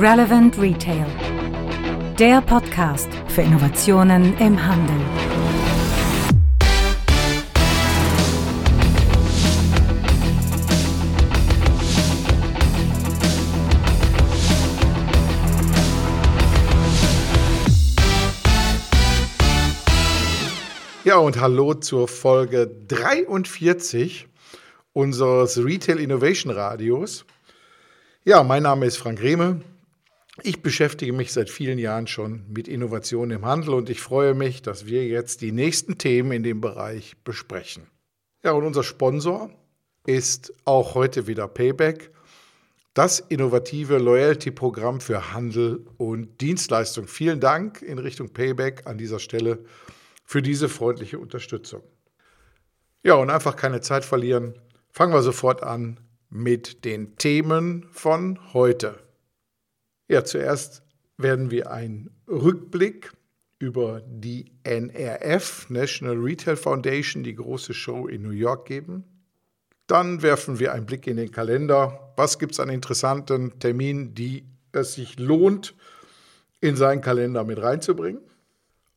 Relevant Retail. Der Podcast für Innovationen im Handel. Ja, und hallo zur Folge 43 unseres Retail Innovation Radios. Ja, mein Name ist Frank Rehme. Ich beschäftige mich seit vielen Jahren schon mit Innovation im Handel und ich freue mich, dass wir jetzt die nächsten Themen in dem Bereich besprechen. Ja, und unser Sponsor ist auch heute wieder Payback, das innovative Loyalty-Programm für Handel und Dienstleistung. Vielen Dank in Richtung Payback an dieser Stelle für diese freundliche Unterstützung. Ja, und einfach keine Zeit verlieren. Fangen wir sofort an mit den Themen von heute. Ja, zuerst werden wir einen Rückblick über die NRF, National Retail Foundation, die große Show in New York geben. Dann werfen wir einen Blick in den Kalender. Was gibt es an interessanten Terminen, die es sich lohnt, in seinen Kalender mit reinzubringen?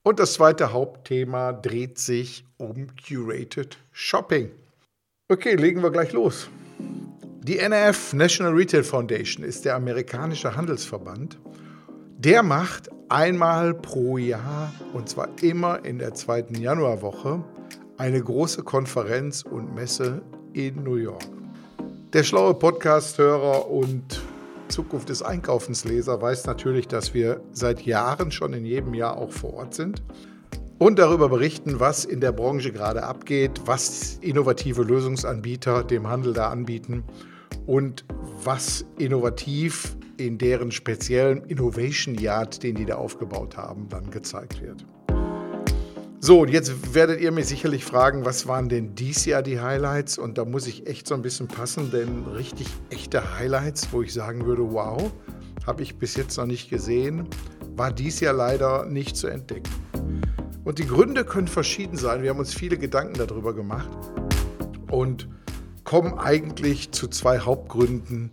Und das zweite Hauptthema dreht sich um Curated Shopping. Okay, legen wir gleich los. Die NRF National Retail Foundation ist der amerikanische Handelsverband. Der macht einmal pro Jahr, und zwar immer in der zweiten Januarwoche, eine große Konferenz und Messe in New York. Der schlaue Podcast-Hörer und Zukunft des Einkaufensleser weiß natürlich, dass wir seit Jahren schon in jedem Jahr auch vor Ort sind und darüber berichten, was in der Branche gerade abgeht, was innovative Lösungsanbieter dem Handel da anbieten und was innovativ in deren speziellen Innovation Yard, den die da aufgebaut haben, dann gezeigt wird. So, und jetzt werdet ihr mich sicherlich fragen, was waren denn dies Jahr die Highlights? Und da muss ich echt so ein bisschen passen, denn richtig echte Highlights, wo ich sagen würde, wow, habe ich bis jetzt noch nicht gesehen, war dies Jahr leider nicht zu entdecken. Und die Gründe können verschieden sein. Wir haben uns viele Gedanken darüber gemacht und kommen eigentlich zu zwei Hauptgründen,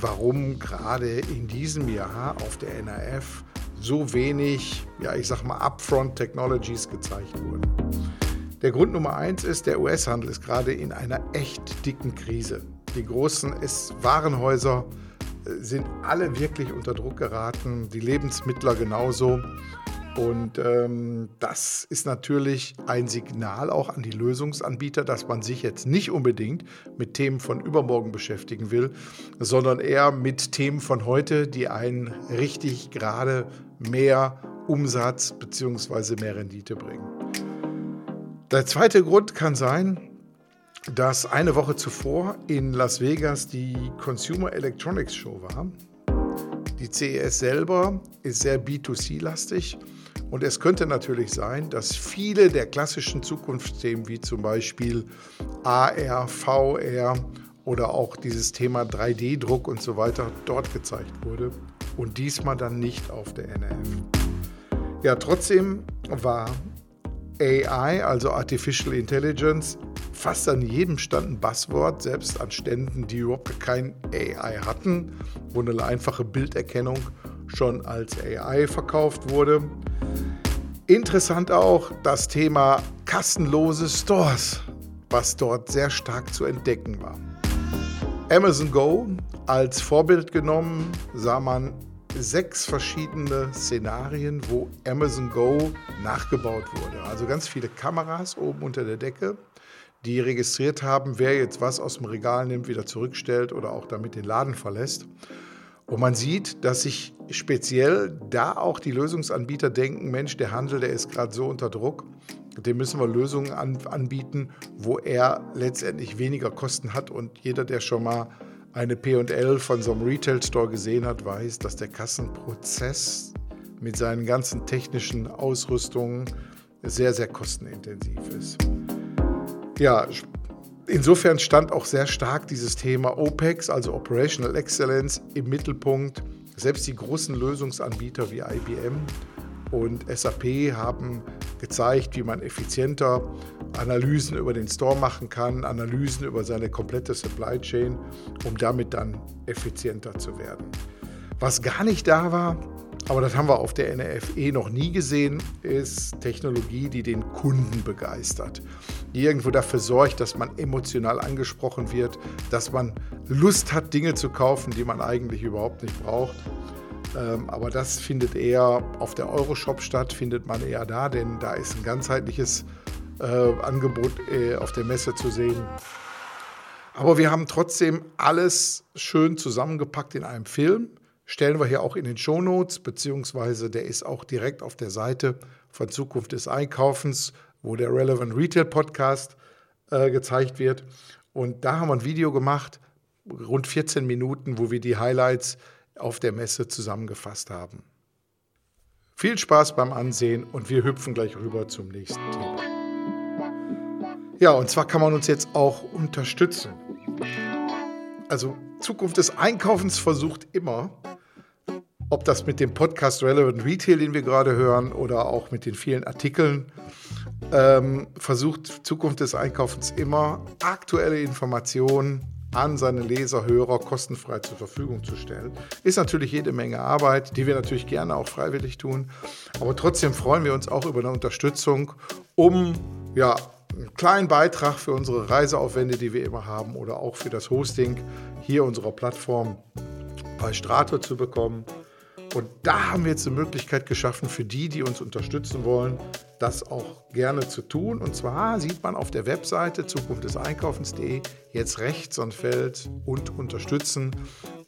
warum gerade in diesem Jahr auf der NRF so wenig, ja, ich sag mal, Upfront Technologies gezeigt wurden. Der Grund Nummer eins ist, der US-Handel ist gerade in einer echt dicken Krise. Die großen Warenhäuser äh, sind alle wirklich unter Druck geraten, die Lebensmittler genauso. Und ähm, das ist natürlich ein Signal auch an die Lösungsanbieter, dass man sich jetzt nicht unbedingt mit Themen von übermorgen beschäftigen will, sondern eher mit Themen von heute, die einen richtig gerade mehr Umsatz bzw. mehr Rendite bringen. Der zweite Grund kann sein, dass eine Woche zuvor in Las Vegas die Consumer Electronics Show war. Die CES selber ist sehr B2C-lastig und es könnte natürlich sein, dass viele der klassischen Zukunftsthemen wie zum Beispiel AR, VR oder auch dieses Thema 3D-Druck und so weiter dort gezeigt wurde und diesmal dann nicht auf der NRF. Ja, trotzdem war AI, also Artificial Intelligence, fast an jedem Stand ein Buzzword, selbst an Ständen, die überhaupt kein AI hatten, wo eine einfache Bilderkennung schon als AI verkauft wurde. Interessant auch das Thema kassenlose Stores, was dort sehr stark zu entdecken war. Amazon Go als Vorbild genommen sah man sechs verschiedene Szenarien, wo Amazon Go nachgebaut wurde. Also ganz viele Kameras oben unter der Decke, die registriert haben, wer jetzt was aus dem Regal nimmt, wieder zurückstellt oder auch damit den Laden verlässt. Und man sieht, dass sich speziell da auch die Lösungsanbieter denken, Mensch, der Handel, der ist gerade so unter Druck, dem müssen wir Lösungen an, anbieten, wo er letztendlich weniger Kosten hat. Und jeder, der schon mal eine P&L von so einem Retail-Store gesehen hat, weiß, dass der Kassenprozess mit seinen ganzen technischen Ausrüstungen sehr, sehr kostenintensiv ist. Ja, insofern stand auch sehr stark dieses Thema OPEX, also Operational Excellence, im Mittelpunkt. Selbst die großen Lösungsanbieter wie IBM und SAP haben gezeigt, wie man effizienter Analysen über den Store machen kann, Analysen über seine komplette Supply Chain, um damit dann effizienter zu werden. Was gar nicht da war, aber das haben wir auf der NRFE noch nie gesehen, ist Technologie, die den Kunden begeistert. Die irgendwo dafür sorgt, dass man emotional angesprochen wird, dass man Lust hat, Dinge zu kaufen, die man eigentlich überhaupt nicht braucht. Ähm, aber das findet eher auf der Euroshop statt, findet man eher da, denn da ist ein ganzheitliches äh, Angebot äh, auf der Messe zu sehen. Aber wir haben trotzdem alles schön zusammengepackt in einem Film. Stellen wir hier auch in den Shownotes, beziehungsweise der ist auch direkt auf der Seite von Zukunft des Einkaufens, wo der Relevant Retail Podcast äh, gezeigt wird. Und da haben wir ein Video gemacht, rund 14 Minuten, wo wir die Highlights auf der Messe zusammengefasst haben. Viel Spaß beim Ansehen und wir hüpfen gleich rüber zum nächsten Thema. Ja, und zwar kann man uns jetzt auch unterstützen. Also Zukunft des Einkaufens versucht immer, ob das mit dem Podcast Relevant Retail, den wir gerade hören, oder auch mit den vielen Artikeln, ähm, versucht Zukunft des Einkaufens immer aktuelle Informationen an seine Leser, Hörer kostenfrei zur Verfügung zu stellen. Ist natürlich jede Menge Arbeit, die wir natürlich gerne auch freiwillig tun. Aber trotzdem freuen wir uns auch über eine Unterstützung, um ja, einen kleinen Beitrag für unsere Reiseaufwände, die wir immer haben, oder auch für das Hosting hier unserer Plattform bei Strato zu bekommen. Und da haben wir jetzt eine Möglichkeit geschaffen für die, die uns unterstützen wollen, das auch gerne zu tun. Und zwar sieht man auf der Webseite zukunftdeseinkaufens.de jetzt rechts ein Feld und unterstützen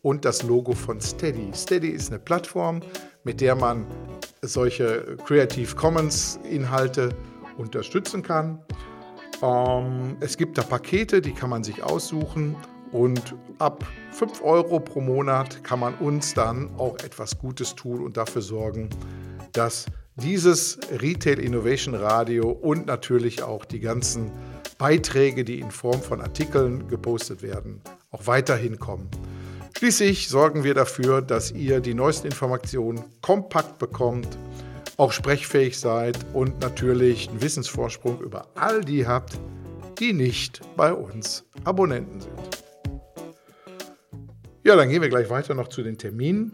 und das Logo von Steady. Steady ist eine Plattform, mit der man solche Creative Commons Inhalte unterstützen kann. Ähm, es gibt da Pakete, die kann man sich aussuchen und ab 5 Euro pro Monat kann man uns dann auch etwas Gutes tun und dafür sorgen, dass dieses Retail Innovation Radio und natürlich auch die ganzen Beiträge, die in Form von Artikeln gepostet werden, auch weiterhin kommen. Schließlich sorgen wir dafür, dass ihr die neuesten Informationen kompakt bekommt, auch sprechfähig seid und natürlich einen Wissensvorsprung über all die habt, die nicht bei uns Abonnenten sind. Ja, dann gehen wir gleich weiter noch zu den Terminen.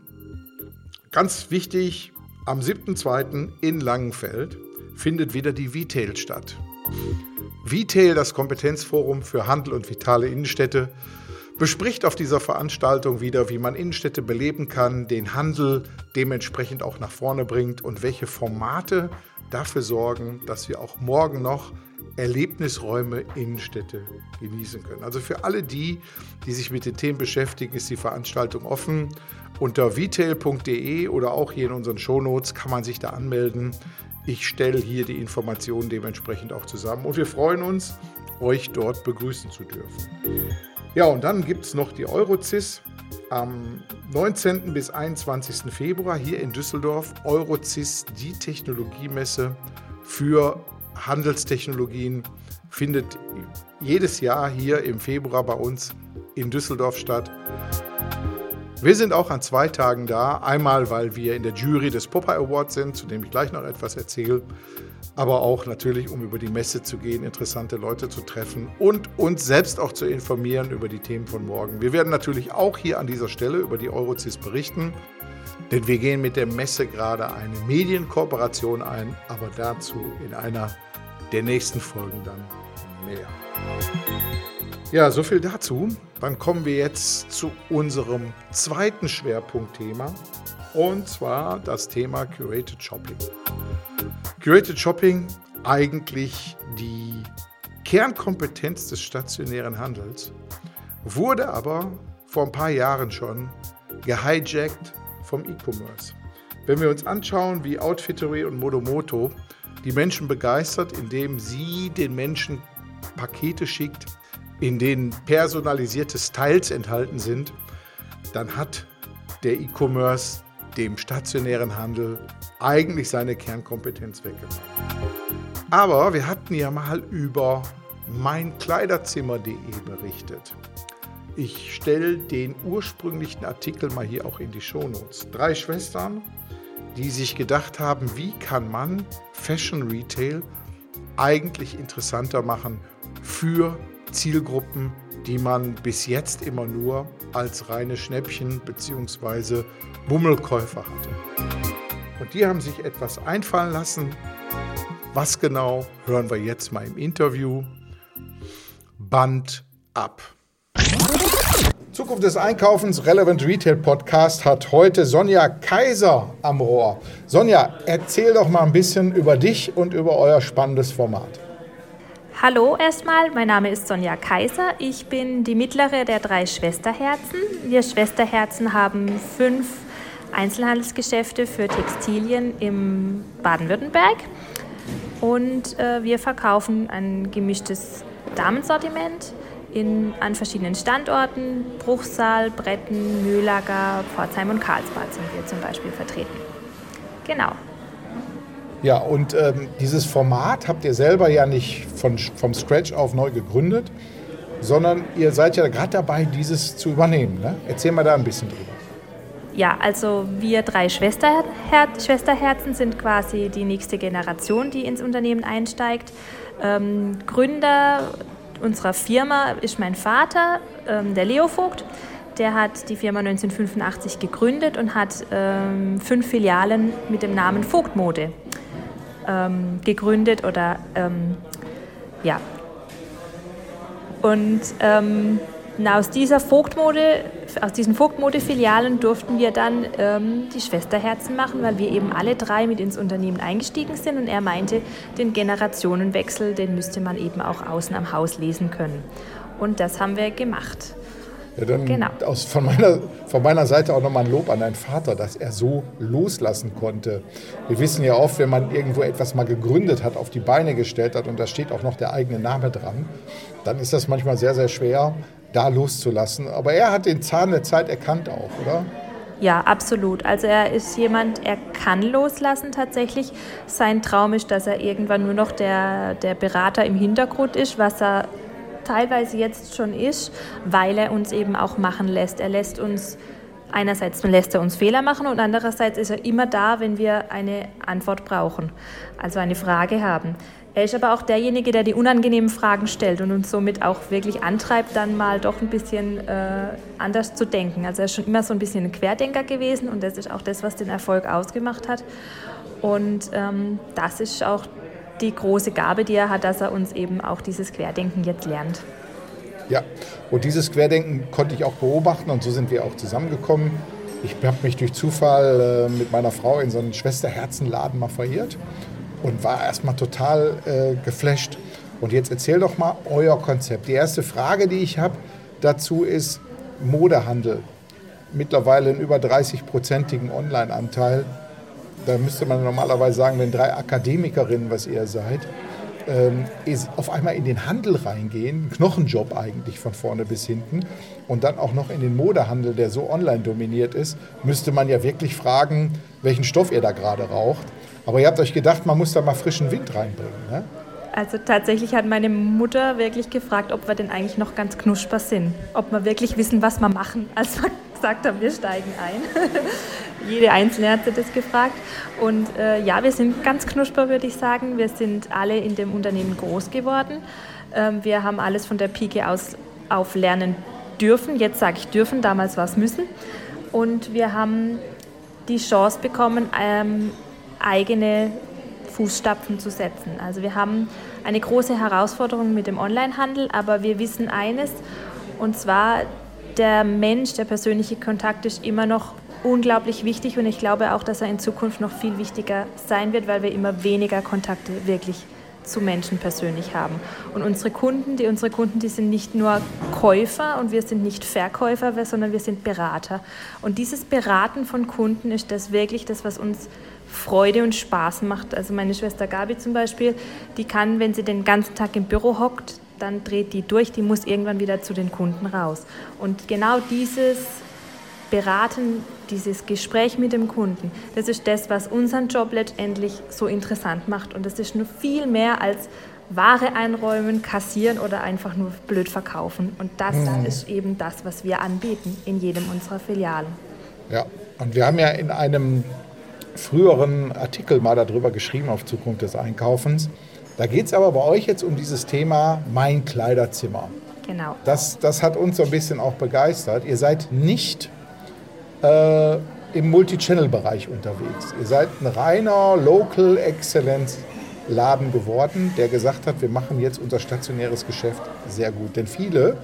Ganz wichtig, am 7.2. in Langenfeld findet wieder die Vitail statt. Vitail, das Kompetenzforum für Handel und vitale Innenstädte, bespricht auf dieser Veranstaltung wieder, wie man Innenstädte beleben kann, den Handel dementsprechend auch nach vorne bringt und welche Formate dafür sorgen, dass wir auch morgen noch Erlebnisräume, Innenstädte genießen können. Also für alle die, die sich mit den Themen beschäftigen, ist die Veranstaltung offen. Unter vtail.de oder auch hier in unseren Shownotes kann man sich da anmelden. Ich stelle hier die Informationen dementsprechend auch zusammen und wir freuen uns, euch dort begrüßen zu dürfen. Ja, und dann gibt es noch die Eurocis am 19. bis 21. Februar hier in Düsseldorf. Eurocis, die Technologiemesse für Handelstechnologien findet jedes Jahr hier im Februar bei uns in Düsseldorf statt. Wir sind auch an zwei Tagen da. Einmal, weil wir in der Jury des Popeye Awards sind, zu dem ich gleich noch etwas erzähle. Aber auch natürlich, um über die Messe zu gehen, interessante Leute zu treffen und uns selbst auch zu informieren über die Themen von morgen. Wir werden natürlich auch hier an dieser Stelle über die Eurocis berichten. Denn wir gehen mit der Messe gerade eine Medienkooperation ein, aber dazu in einer der nächsten Folgen dann mehr. Ja, so viel dazu. Dann kommen wir jetzt zu unserem zweiten Schwerpunktthema und zwar das Thema Curated Shopping. Curated Shopping eigentlich die Kernkompetenz des stationären Handels, wurde aber vor ein paar Jahren schon gehijackt vom E-Commerce. Wenn wir uns anschauen, wie Outfittery und Modomoto die Menschen begeistert, indem sie den Menschen Pakete schickt, in denen personalisierte Styles enthalten sind, dann hat der E-Commerce dem stationären Handel eigentlich seine Kernkompetenz weggenommen. Aber wir hatten ja mal über meinkleiderzimmer.de berichtet. Ich stelle den ursprünglichen Artikel mal hier auch in die Shownotes. Drei Schwestern, die sich gedacht haben, wie kann man Fashion Retail eigentlich interessanter machen für Zielgruppen, die man bis jetzt immer nur als reine Schnäppchen bzw. Bummelkäufer hatte. Und die haben sich etwas einfallen lassen. Was genau, hören wir jetzt mal im Interview. Band ab. Zukunft des Einkaufens Relevant Retail Podcast hat heute Sonja Kaiser am Rohr. Sonja, erzähl doch mal ein bisschen über dich und über euer spannendes Format. Hallo erstmal, mein Name ist Sonja Kaiser. Ich bin die mittlere der drei Schwesterherzen. Wir Schwesterherzen haben fünf Einzelhandelsgeschäfte für Textilien im Baden-Württemberg und äh, wir verkaufen ein gemischtes Damensortiment in, an verschiedenen Standorten. Bruchsal, Bretten, Mühlager, Pforzheim und Karlsbad sind wir zum Beispiel vertreten. Genau. Ja, und ähm, dieses Format habt ihr selber ja nicht von, vom Scratch auf neu gegründet, sondern ihr seid ja gerade dabei, dieses zu übernehmen. Ne? Erzähl mal da ein bisschen drüber. Ja, also wir drei Schwesterher Schwesterherzen sind quasi die nächste Generation, die ins Unternehmen einsteigt. Ähm, Gründer unserer Firma ist mein Vater, ähm, der Leo Vogt. Der hat die Firma 1985 gegründet und hat ähm, fünf Filialen mit dem Namen Vogtmode ähm, gegründet oder ähm, ja. Und ähm, aus dieser Vogtmode, aus diesen Vogtmode-Filialen durften wir dann ähm, die Schwesterherzen machen, weil wir eben alle drei mit ins Unternehmen eingestiegen sind und er meinte, den Generationenwechsel, den müsste man eben auch außen am Haus lesen können. Und das haben wir gemacht. Ja, dann genau. aus, von, meiner, von meiner Seite auch nochmal ein Lob an deinen Vater, dass er so loslassen konnte. Wir wissen ja oft, wenn man irgendwo etwas mal gegründet hat, auf die Beine gestellt hat und da steht auch noch der eigene Name dran, dann ist das manchmal sehr, sehr schwer, da loszulassen. Aber er hat den Zahn der Zeit erkannt auch, oder? Ja, absolut. Also er ist jemand, er kann loslassen tatsächlich. Sein Traum ist, dass er irgendwann nur noch der, der Berater im Hintergrund ist, was er teilweise jetzt schon ist, weil er uns eben auch machen lässt. Er lässt uns einerseits lässt er uns Fehler machen und andererseits ist er immer da, wenn wir eine Antwort brauchen, also eine Frage haben. Er ist aber auch derjenige, der die unangenehmen Fragen stellt und uns somit auch wirklich antreibt, dann mal doch ein bisschen äh, anders zu denken. Also er ist schon immer so ein bisschen ein Querdenker gewesen und das ist auch das, was den Erfolg ausgemacht hat. Und ähm, das ist auch die große Gabe, die er hat, dass er uns eben auch dieses Querdenken jetzt lernt. Ja, und dieses Querdenken konnte ich auch beobachten und so sind wir auch zusammengekommen. Ich habe mich durch Zufall äh, mit meiner Frau in so einen Schwesterherzenladen mal verirrt und war erstmal total äh, geflasht. Und jetzt erzähl doch mal euer Konzept. Die erste Frage, die ich habe dazu ist Modehandel. Mittlerweile einen über 30-prozentigen Online-Anteil da müsste man normalerweise sagen, wenn drei Akademikerinnen, was ihr seid, ähm, auf einmal in den Handel reingehen, Knochenjob eigentlich von vorne bis hinten und dann auch noch in den Modehandel, der so online dominiert ist, müsste man ja wirklich fragen, welchen Stoff ihr da gerade raucht. Aber ihr habt euch gedacht, man muss da mal frischen Wind reinbringen. Ne? Also tatsächlich hat meine Mutter wirklich gefragt, ob wir denn eigentlich noch ganz knusper sind. Ob wir wirklich wissen, was wir machen, als wir gesagt haben, wir steigen ein. Jede Einzelne hat das gefragt. Und äh, ja, wir sind ganz knusper, würde ich sagen. Wir sind alle in dem Unternehmen groß geworden. Ähm, wir haben alles von der Pike aus auf lernen dürfen. Jetzt sage ich dürfen, damals war es müssen. Und wir haben die Chance bekommen, ähm, eigene Fußstapfen zu setzen. Also wir haben eine große Herausforderung mit dem Onlinehandel, aber wir wissen eines, und zwar der Mensch, der persönliche Kontakt ist immer noch unglaublich wichtig und ich glaube auch, dass er in Zukunft noch viel wichtiger sein wird, weil wir immer weniger Kontakte wirklich zu Menschen persönlich haben. Und unsere Kunden, die unsere Kunden, die sind nicht nur Käufer und wir sind nicht Verkäufer, sondern wir sind Berater. Und dieses Beraten von Kunden ist das wirklich das, was uns Freude und Spaß macht. Also meine Schwester Gabi zum Beispiel, die kann, wenn sie den ganzen Tag im Büro hockt, dann dreht die durch, die muss irgendwann wieder zu den Kunden raus. Und genau dieses Beraten, dieses Gespräch mit dem Kunden, das ist das, was unseren Job letztendlich so interessant macht. Und das ist nur viel mehr als Ware einräumen, kassieren oder einfach nur blöd verkaufen. Und das mhm. ist eben das, was wir anbieten in jedem unserer Filialen. Ja, und wir haben ja in einem früheren Artikel mal darüber geschrieben auf Zukunft des Einkaufens. Da geht es aber bei euch jetzt um dieses Thema Mein Kleiderzimmer. Genau. Das, das hat uns so ein bisschen auch begeistert. Ihr seid nicht äh, im Multi-Channel-Bereich unterwegs. Ihr seid ein reiner Local Excellence Laden geworden, der gesagt hat, wir machen jetzt unser stationäres Geschäft sehr gut. Denn viele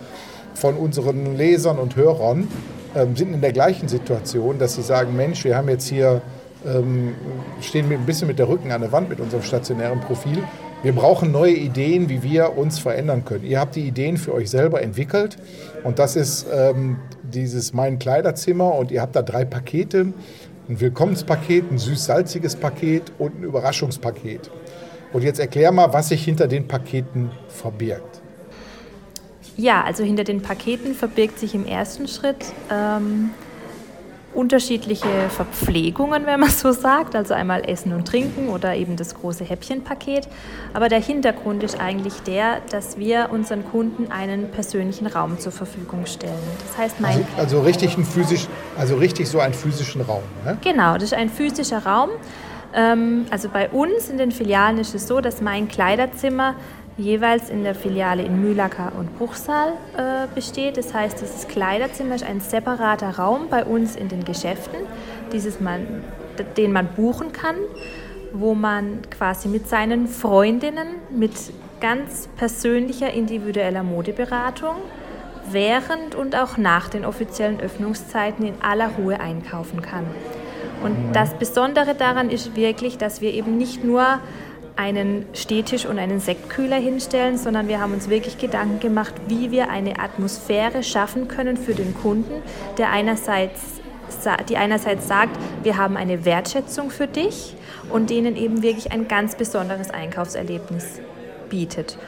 von unseren Lesern und Hörern ähm, sind in der gleichen Situation, dass sie sagen, Mensch, wir haben jetzt hier, ähm, stehen ein bisschen mit der Rücken an der Wand mit unserem stationären Profil. Wir brauchen neue Ideen, wie wir uns verändern können. Ihr habt die Ideen für euch selber entwickelt und das ist ähm, dieses Mein Kleiderzimmer und ihr habt da drei Pakete. Ein Willkommenspaket, ein süß-salziges Paket und ein Überraschungspaket. Und jetzt erklär mal, was sich hinter den Paketen verbirgt. Ja, also hinter den Paketen verbirgt sich im ersten Schritt ähm, unterschiedliche Verpflegungen, wenn man so sagt, also einmal Essen und Trinken oder eben das große Häppchenpaket. Aber der Hintergrund ist eigentlich der, dass wir unseren Kunden einen persönlichen Raum zur Verfügung stellen. Das heißt, mein also, also richtig ein physisch, also richtig so einen physischen Raum. Ne? Genau, das ist ein physischer Raum. Ähm, also bei uns in den Filialen ist es so, dass mein Kleiderzimmer jeweils in der Filiale in Mühlacker und Bruchsal äh, besteht. Das heißt, dieses Kleiderzimmer ist ein separater Raum bei uns in den Geschäften, dieses man, den man buchen kann, wo man quasi mit seinen Freundinnen mit ganz persönlicher individueller Modeberatung während und auch nach den offiziellen Öffnungszeiten in aller Ruhe einkaufen kann. Und das Besondere daran ist wirklich, dass wir eben nicht nur einen Stehtisch und einen Sektkühler hinstellen, sondern wir haben uns wirklich Gedanken gemacht, wie wir eine Atmosphäre schaffen können für den Kunden, der einerseits, die einerseits sagt, wir haben eine Wertschätzung für dich und denen eben wirklich ein ganz besonderes Einkaufserlebnis bietet.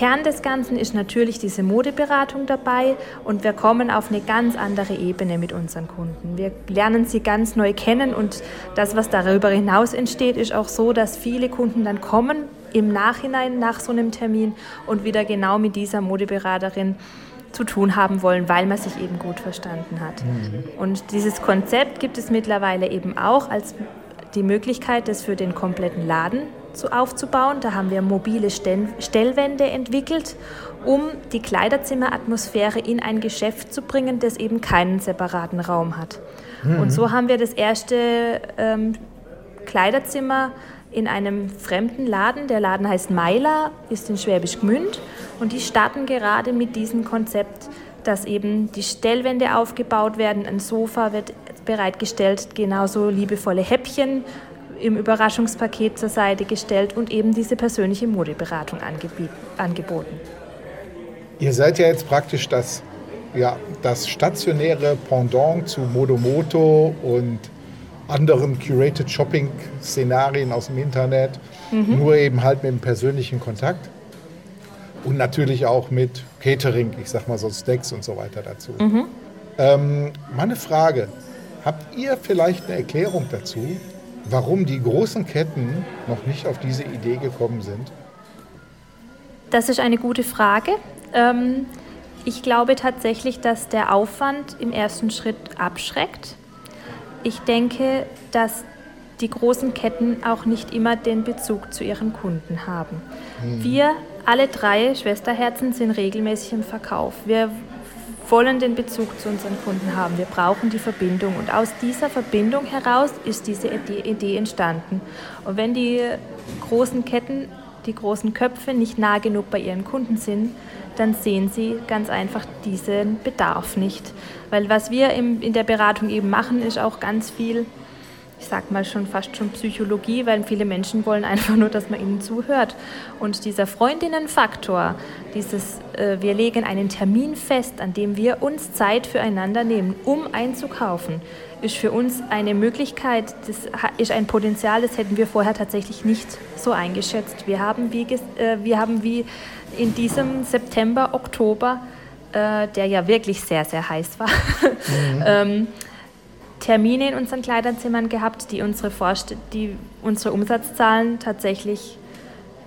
Kern des Ganzen ist natürlich diese Modeberatung dabei und wir kommen auf eine ganz andere Ebene mit unseren Kunden. Wir lernen sie ganz neu kennen und das, was darüber hinaus entsteht, ist auch so, dass viele Kunden dann kommen im Nachhinein nach so einem Termin und wieder genau mit dieser Modeberaterin zu tun haben wollen, weil man sich eben gut verstanden hat. Mhm. Und dieses Konzept gibt es mittlerweile eben auch als die Möglichkeit, das für den kompletten Laden zu, aufzubauen. Da haben wir mobile Stellwände entwickelt, um die Kleiderzimmeratmosphäre in ein Geschäft zu bringen, das eben keinen separaten Raum hat. Mhm. Und so haben wir das erste ähm, Kleiderzimmer in einem fremden Laden. Der Laden heißt Meiler, ist in Schwäbisch Gmünd und die starten gerade mit diesem Konzept, dass eben die Stellwände aufgebaut werden, ein Sofa wird bereitgestellt, genauso liebevolle Häppchen im Überraschungspaket zur Seite gestellt und eben diese persönliche Modeberatung angeboten. Ihr seid ja jetzt praktisch das, ja, das stationäre Pendant zu Modomoto und anderen Curated Shopping-Szenarien aus dem Internet, mhm. nur eben halt mit dem persönlichen Kontakt und natürlich auch mit Catering, ich sag mal so Stacks und so weiter dazu. Mhm. Ähm, meine Frage, habt ihr vielleicht eine Erklärung dazu, warum die großen Ketten noch nicht auf diese Idee gekommen sind? Das ist eine gute Frage. Ähm, ich glaube tatsächlich, dass der Aufwand im ersten Schritt abschreckt. Ich denke, dass die großen Ketten auch nicht immer den Bezug zu ihren Kunden haben. Hm. Wir alle drei Schwesterherzen sind regelmäßig im Verkauf. Wir wollen den Bezug zu unseren Kunden haben. Wir brauchen die Verbindung. Und aus dieser Verbindung heraus ist diese Idee entstanden. Und wenn die großen Ketten, die großen Köpfe nicht nah genug bei ihren Kunden sind, dann sehen sie ganz einfach diesen Bedarf nicht. Weil was wir in der Beratung eben machen, ist auch ganz viel ich sag mal schon fast schon Psychologie, weil viele Menschen wollen einfach nur, dass man ihnen zuhört. Und dieser Freundinnenfaktor, dieses, äh, wir legen einen Termin fest, an dem wir uns Zeit füreinander nehmen, um einzukaufen, ist für uns eine Möglichkeit, das ist ein Potenzial, das hätten wir vorher tatsächlich nicht so eingeschätzt. Wir haben wie, äh, wir haben wie in diesem September, Oktober, äh, der ja wirklich sehr, sehr heiß war, mhm. ähm, Termine in unseren Kleiderzimmern gehabt, die unsere, Vorst die unsere Umsatzzahlen tatsächlich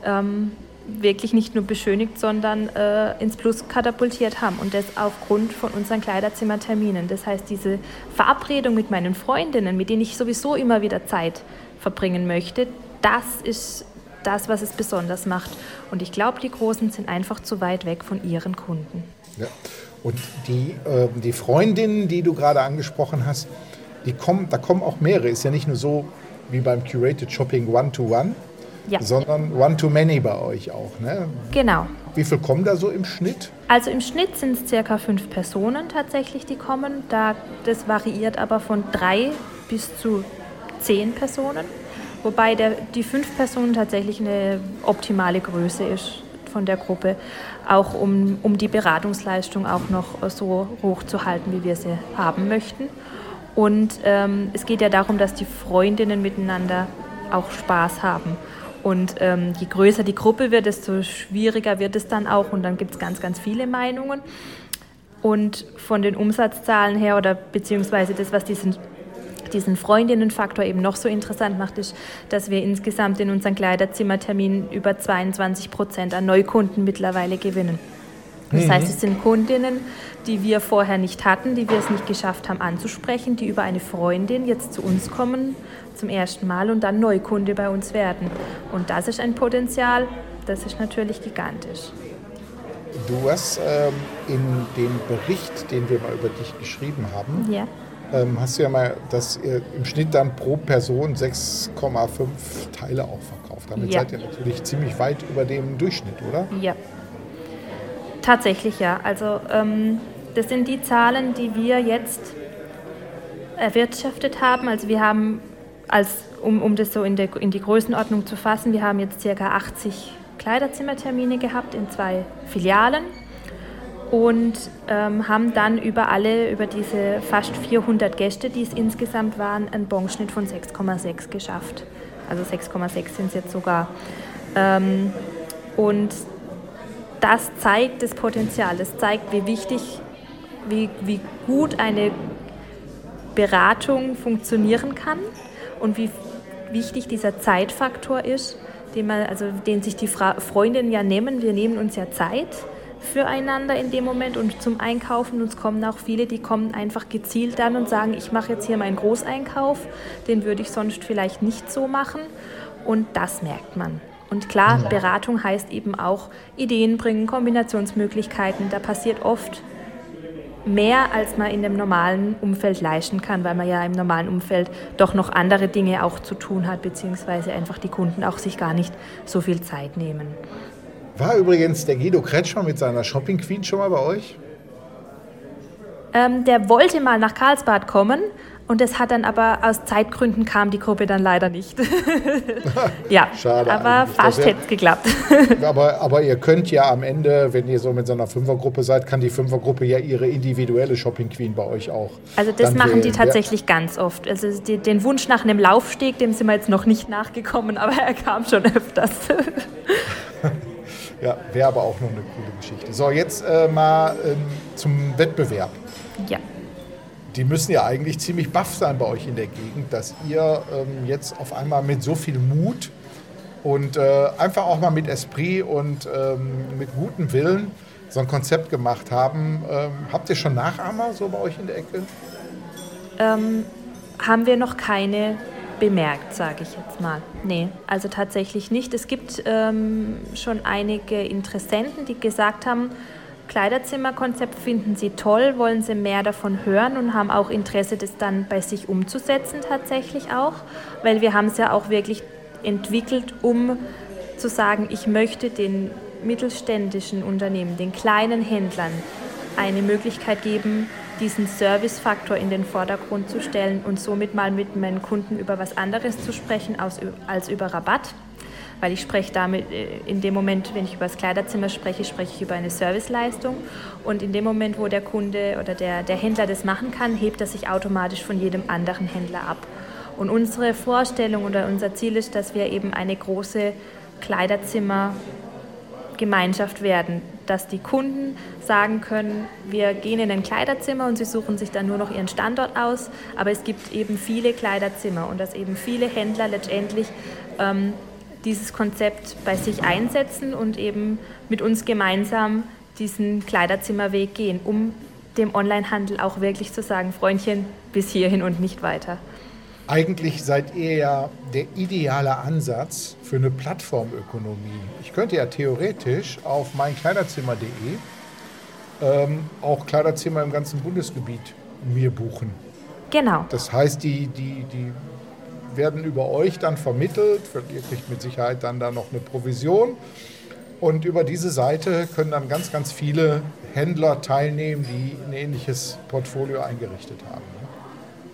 ähm, wirklich nicht nur beschönigt, sondern äh, ins Plus katapultiert haben. Und das aufgrund von unseren Kleiderzimmerterminen. Das heißt, diese Verabredung mit meinen Freundinnen, mit denen ich sowieso immer wieder Zeit verbringen möchte, das ist das, was es besonders macht. Und ich glaube, die Großen sind einfach zu weit weg von ihren Kunden. Ja. Und die, äh, die Freundinnen, die du gerade angesprochen hast, die kommen, da kommen auch mehrere. Ist ja nicht nur so wie beim Curated Shopping One-to-One, ja. sondern One-to-Many bei euch auch. Ne? Genau. Wie viel kommen da so im Schnitt? Also im Schnitt sind es circa fünf Personen tatsächlich, die kommen. Da, das variiert aber von drei bis zu zehn Personen. Wobei der, die fünf Personen tatsächlich eine optimale Größe ist von der Gruppe, auch um, um die Beratungsleistung auch noch so hoch zu halten, wie wir sie haben möchten. Und ähm, es geht ja darum, dass die Freundinnen miteinander auch Spaß haben. Und ähm, je größer die Gruppe wird, desto schwieriger wird es dann auch. Und dann gibt es ganz, ganz viele Meinungen. Und von den Umsatzzahlen her oder beziehungsweise das, was diesen, diesen Freundinnenfaktor eben noch so interessant macht, ist, dass wir insgesamt in unseren Kleiderzimmerterminen über 22 Prozent an Neukunden mittlerweile gewinnen. Das heißt, mhm. es sind Kundinnen, die wir vorher nicht hatten, die wir es nicht geschafft haben anzusprechen, die über eine Freundin jetzt zu uns kommen zum ersten Mal und dann Neukunde bei uns werden. Und das ist ein Potenzial, das ist natürlich gigantisch. Du hast ähm, in dem Bericht, den wir mal über dich geschrieben haben, ja. ähm, hast du ja mal, dass ihr im Schnitt dann pro Person 6,5 Teile auch verkauft. Damit ja. seid ihr natürlich ziemlich weit über dem Durchschnitt, oder? Ja. Tatsächlich ja. Also ähm, das sind die Zahlen, die wir jetzt erwirtschaftet haben. Also wir haben als, um, um das so in, der, in die Größenordnung zu fassen, wir haben jetzt ca. 80 Kleiderzimmertermine gehabt in zwei Filialen und ähm, haben dann über alle, über diese fast 400 Gäste, die es insgesamt waren, einen Bonschnitt von 6,6 geschafft. Also 6,6 sind es jetzt sogar. Ähm, und das zeigt das Potenzial, das zeigt, wie wichtig, wie, wie gut eine Beratung funktionieren kann und wie wichtig dieser Zeitfaktor ist, den, man, also, den sich die Fra Freundinnen ja nehmen. Wir nehmen uns ja Zeit füreinander in dem Moment und zum Einkaufen. Uns kommen auch viele, die kommen einfach gezielt dann und sagen, ich mache jetzt hier meinen Großeinkauf, den würde ich sonst vielleicht nicht so machen. Und das merkt man. Und klar, Beratung heißt eben auch Ideen bringen, Kombinationsmöglichkeiten. Da passiert oft mehr, als man in dem normalen Umfeld leisten kann, weil man ja im normalen Umfeld doch noch andere Dinge auch zu tun hat, beziehungsweise einfach die Kunden auch sich gar nicht so viel Zeit nehmen. War übrigens der Guido Kretschmer mit seiner Shopping Queen schon mal bei euch? Ähm, der wollte mal nach Karlsbad kommen und das hat dann aber aus Zeitgründen kam die Gruppe dann leider nicht. ja, Schade aber fast hätte es geklappt. aber, aber ihr könnt ja am Ende, wenn ihr so mit so einer Fünfergruppe seid, kann die Fünfergruppe ja ihre individuelle Shopping Queen bei euch auch. Also das machen die tatsächlich ja. ganz oft. Also die, den Wunsch nach einem Laufsteg, dem sind wir jetzt noch nicht nachgekommen, aber er kam schon öfters. ja, wäre aber auch noch eine coole Geschichte. So, jetzt äh, mal ähm, zum Wettbewerb. Ja die müssen ja eigentlich ziemlich baff sein bei euch in der Gegend, dass ihr ähm, jetzt auf einmal mit so viel Mut und äh, einfach auch mal mit Esprit und ähm, mit gutem Willen so ein Konzept gemacht haben. Ähm, habt ihr schon Nachahmer so bei euch in der Ecke? Ähm, haben wir noch keine bemerkt, sage ich jetzt mal. Nee, also tatsächlich nicht. Es gibt ähm, schon einige Interessenten, die gesagt haben, Kleiderzimmerkonzept finden Sie toll, wollen Sie mehr davon hören und haben auch Interesse, das dann bei sich umzusetzen tatsächlich auch, weil wir haben es ja auch wirklich entwickelt, um zu sagen, ich möchte den mittelständischen Unternehmen, den kleinen Händlern eine Möglichkeit geben, diesen Servicefaktor in den Vordergrund zu stellen und somit mal mit meinen Kunden über was anderes zu sprechen als über Rabatt weil ich spreche damit äh, in dem Moment, wenn ich über das Kleiderzimmer spreche, spreche ich über eine Serviceleistung. Und in dem Moment, wo der Kunde oder der, der Händler das machen kann, hebt er sich automatisch von jedem anderen Händler ab. Und unsere Vorstellung oder unser Ziel ist, dass wir eben eine große Kleiderzimmergemeinschaft werden, dass die Kunden sagen können, wir gehen in ein Kleiderzimmer und sie suchen sich dann nur noch ihren Standort aus, aber es gibt eben viele Kleiderzimmer und dass eben viele Händler letztendlich ähm, dieses Konzept bei sich einsetzen und eben mit uns gemeinsam diesen Kleiderzimmerweg gehen, um dem Onlinehandel auch wirklich zu sagen, Freundchen, bis hierhin und nicht weiter. Eigentlich seid ihr ja der ideale Ansatz für eine Plattformökonomie. Ich könnte ja theoretisch auf meinkleiderzimmer.de ähm, auch Kleiderzimmer im ganzen Bundesgebiet mir buchen. Genau. Das heißt, die, die, die werden über euch dann vermittelt. Ihr kriegt mit Sicherheit dann da noch eine Provision. Und über diese Seite können dann ganz, ganz viele Händler teilnehmen, die ein ähnliches Portfolio eingerichtet haben.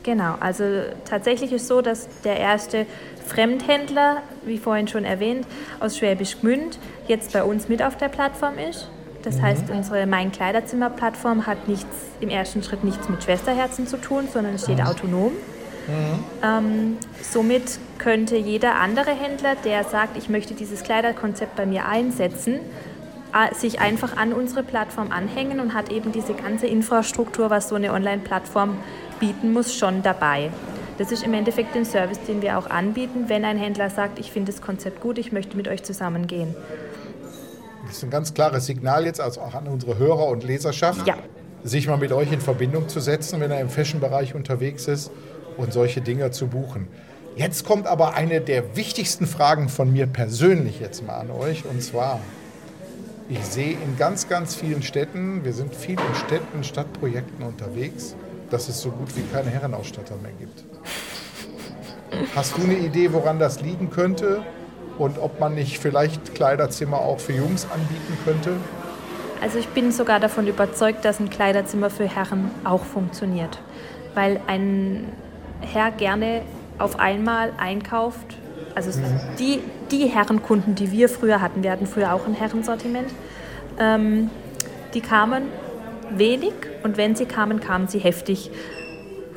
Genau, also tatsächlich ist so, dass der erste Fremdhändler, wie vorhin schon erwähnt, aus Schwäbisch Gmünd jetzt bei uns mit auf der Plattform ist. Das mhm. heißt, unsere Mein Kleiderzimmer-Plattform hat nichts, im ersten Schritt nichts mit Schwesterherzen zu tun, sondern steht mhm. autonom. Mhm. Ähm, somit könnte jeder andere Händler, der sagt, ich möchte dieses Kleiderkonzept bei mir einsetzen, sich einfach an unsere Plattform anhängen und hat eben diese ganze Infrastruktur, was so eine Online-Plattform bieten muss, schon dabei. Das ist im Endeffekt den Service, den wir auch anbieten, wenn ein Händler sagt, ich finde das Konzept gut, ich möchte mit euch zusammengehen. Das ist ein ganz klares Signal jetzt also auch an unsere Hörer und Leserschaft, ja. sich mal mit euch in Verbindung zu setzen, wenn er im Fashion-Bereich unterwegs ist und solche Dinge zu buchen. Jetzt kommt aber eine der wichtigsten Fragen von mir persönlich jetzt mal an euch und zwar, ich sehe in ganz, ganz vielen Städten, wir sind viel in Städten, Stadtprojekten unterwegs, dass es so gut wie keine Herrenausstatter mehr gibt. Hast du eine Idee, woran das liegen könnte und ob man nicht vielleicht Kleiderzimmer auch für Jungs anbieten könnte? Also ich bin sogar davon überzeugt, dass ein Kleiderzimmer für Herren auch funktioniert, weil ein Herr gerne auf einmal einkauft. Also mhm. die, die Herrenkunden, die wir früher hatten, wir hatten früher auch ein Herrensortiment, ähm, die kamen wenig und wenn sie kamen, kamen sie heftig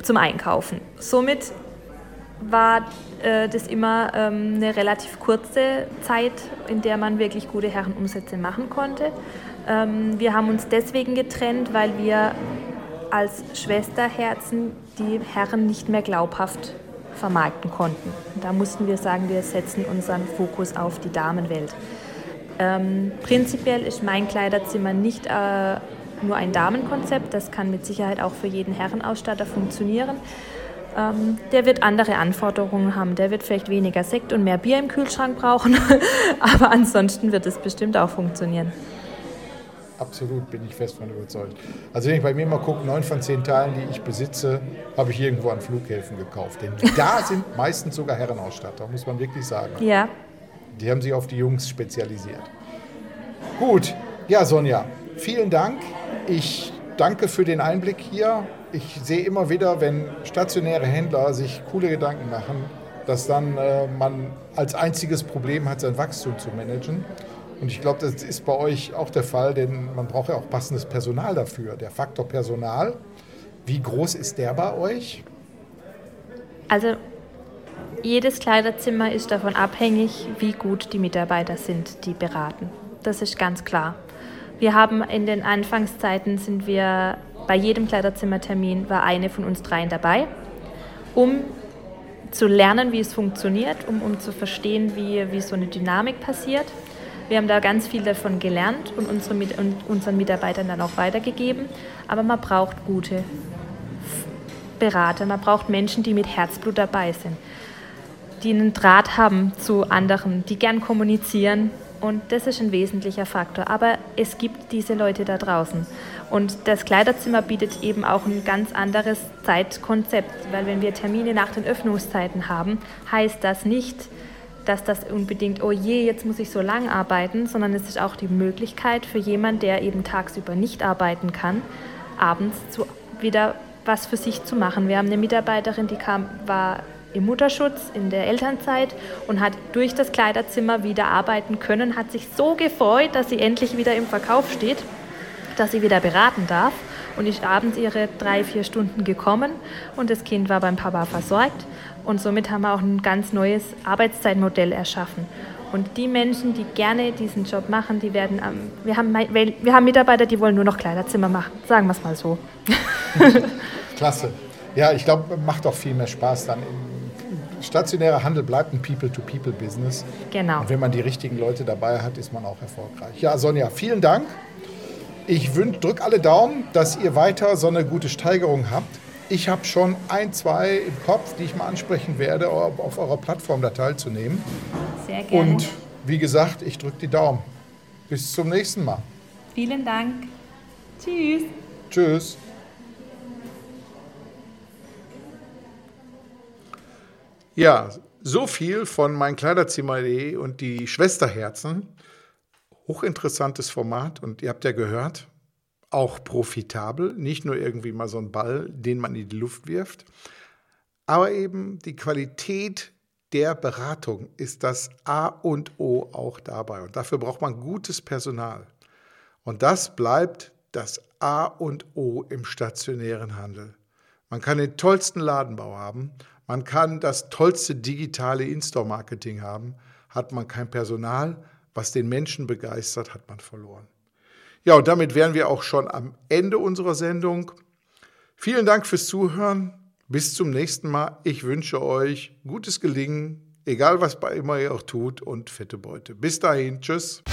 zum Einkaufen. Somit war äh, das immer ähm, eine relativ kurze Zeit, in der man wirklich gute Herrenumsätze machen konnte. Ähm, wir haben uns deswegen getrennt, weil wir als Schwesterherzen die Herren nicht mehr glaubhaft vermarkten konnten. Da mussten wir sagen, wir setzen unseren Fokus auf die Damenwelt. Ähm, prinzipiell ist mein Kleiderzimmer nicht äh, nur ein Damenkonzept, das kann mit Sicherheit auch für jeden Herrenausstatter funktionieren. Ähm, der wird andere Anforderungen haben, der wird vielleicht weniger Sekt und mehr Bier im Kühlschrank brauchen, aber ansonsten wird es bestimmt auch funktionieren absolut, bin ich fest von überzeugt. Also wenn ich bei mir mal gucke, neun von zehn Teilen, die ich besitze, habe ich irgendwo an Flughäfen gekauft. Denn da sind meistens sogar Herrenausstatter, muss man wirklich sagen. Ja. Die haben sich auf die Jungs spezialisiert. Gut, ja Sonja, vielen Dank. Ich danke für den Einblick hier. Ich sehe immer wieder, wenn stationäre Händler sich coole Gedanken machen, dass dann äh, man als einziges Problem hat, sein Wachstum zu managen. Und ich glaube, das ist bei euch auch der Fall, denn man braucht ja auch passendes Personal dafür. Der Faktor Personal, wie groß ist der bei euch? Also jedes Kleiderzimmer ist davon abhängig, wie gut die Mitarbeiter sind, die beraten. Das ist ganz klar. Wir haben in den Anfangszeiten sind wir bei jedem Kleiderzimmertermin war eine von uns dreien dabei, um zu lernen, wie es funktioniert, um, um zu verstehen, wie, wie so eine Dynamik passiert. Wir haben da ganz viel davon gelernt und, unsere, und unseren Mitarbeitern dann auch weitergegeben. Aber man braucht gute Berater, man braucht Menschen, die mit Herzblut dabei sind, die einen Draht haben zu anderen, die gern kommunizieren. Und das ist ein wesentlicher Faktor. Aber es gibt diese Leute da draußen. Und das Kleiderzimmer bietet eben auch ein ganz anderes Zeitkonzept, weil wenn wir Termine nach den Öffnungszeiten haben, heißt das nicht, dass das unbedingt, oh je, jetzt muss ich so lang arbeiten, sondern es ist auch die Möglichkeit für jemanden, der eben tagsüber nicht arbeiten kann, abends zu, wieder was für sich zu machen. Wir haben eine Mitarbeiterin, die kam, war im Mutterschutz in der Elternzeit und hat durch das Kleiderzimmer wieder arbeiten können, hat sich so gefreut, dass sie endlich wieder im Verkauf steht, dass sie wieder beraten darf und ist abends ihre drei, vier Stunden gekommen und das Kind war beim Papa versorgt und somit haben wir auch ein ganz neues Arbeitszeitmodell erschaffen. Und die Menschen, die gerne diesen Job machen, die werden, ähm, wir, haben, wir haben Mitarbeiter, die wollen nur noch Kleiderzimmer machen, sagen wir es mal so. Klasse. Ja, ich glaube, macht auch viel mehr Spaß dann. Stationärer Handel bleibt ein People-to-People-Business. Genau. Und wenn man die richtigen Leute dabei hat, ist man auch erfolgreich. Ja, Sonja, vielen Dank. Ich drücke alle Daumen, dass ihr weiter so eine gute Steigerung habt. Ich habe schon ein, zwei im Kopf, die ich mal ansprechen werde, auf eurer Plattform da teilzunehmen. Sehr gerne. Und wie gesagt, ich drücke die Daumen. Bis zum nächsten Mal. Vielen Dank. Tschüss. Tschüss. Ja, so viel von mein Kleiderzimmer.de und die Schwesterherzen. Hochinteressantes Format und ihr habt ja gehört, auch profitabel, nicht nur irgendwie mal so ein Ball, den man in die Luft wirft, aber eben die Qualität der Beratung ist das A und O auch dabei. Und dafür braucht man gutes Personal. Und das bleibt das A und O im stationären Handel. Man kann den tollsten Ladenbau haben, man kann das tollste digitale In-Store-Marketing haben, hat man kein Personal, was den Menschen begeistert, hat man verloren. Ja, und damit wären wir auch schon am Ende unserer Sendung. Vielen Dank fürs Zuhören. Bis zum nächsten Mal. Ich wünsche euch gutes Gelingen, egal was bei immer ihr auch tut und fette Beute. Bis dahin. Tschüss.